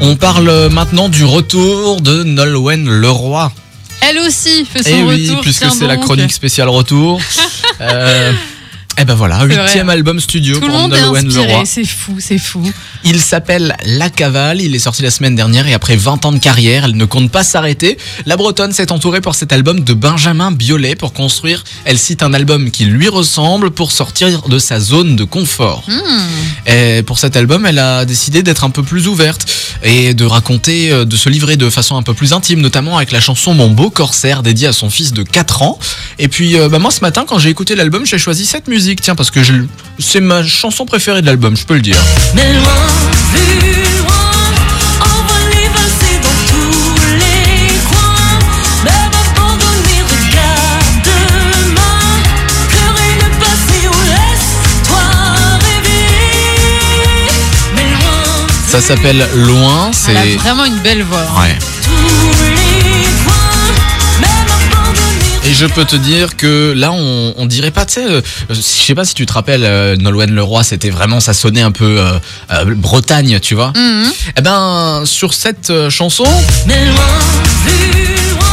On parle maintenant du retour de Nolwenn Leroy. Elle aussi fait son Eh oui, retour. puisque tiens c'est la chronique spéciale retour. euh, eh ben voilà, huitième album studio Tout pour inspiré, Leroy. c'est fou, c'est fou. Il s'appelle La Cavale, il est sorti la semaine dernière et après 20 ans de carrière, elle ne compte pas s'arrêter. La Bretonne s'est entourée pour cet album de Benjamin Biolay pour construire, elle cite un album qui lui ressemble pour sortir de sa zone de confort. Hmm. Et pour cet album, elle a décidé d'être un peu plus ouverte et de raconter, euh, de se livrer de façon un peu plus intime, notamment avec la chanson Mon beau corsaire dédiée à son fils de 4 ans. Et puis euh, bah, moi ce matin quand j'ai écouté l'album, j'ai choisi cette musique, tiens parce que je- c'est ma chanson préférée de l'album, je peux le dire. Mais loin, plus loin, envolé, passé dans tous les coins. Même abandonné, regarde demain. Pleurer le passé, ou laisse-toi rêver. Mais loin, Ça s'appelle Loin, Elle a c'est... vraiment une belle voix. Ouais. Je peux te dire que là, on, on dirait pas, tu sais, euh, je sais pas si tu te rappelles, euh, Nolwenn Leroy, c'était vraiment, ça sonnait un peu euh, euh, Bretagne, tu vois. Mhm. Eh ben, sur cette chanson,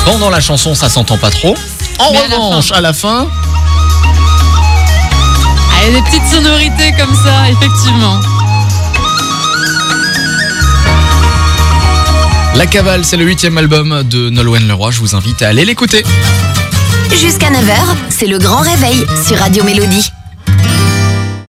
pendant la chanson, ça s'entend pas trop. En Mais à la revanche, à la fin, Ah, il y a des petites sonorités comme ça, effectivement. La Cavale, c'est le huitième album de Nolwenn Leroy. Je vous invite à aller l'écouter. Jusqu'à 9h, c'est le grand réveil sur Radio Mélodie.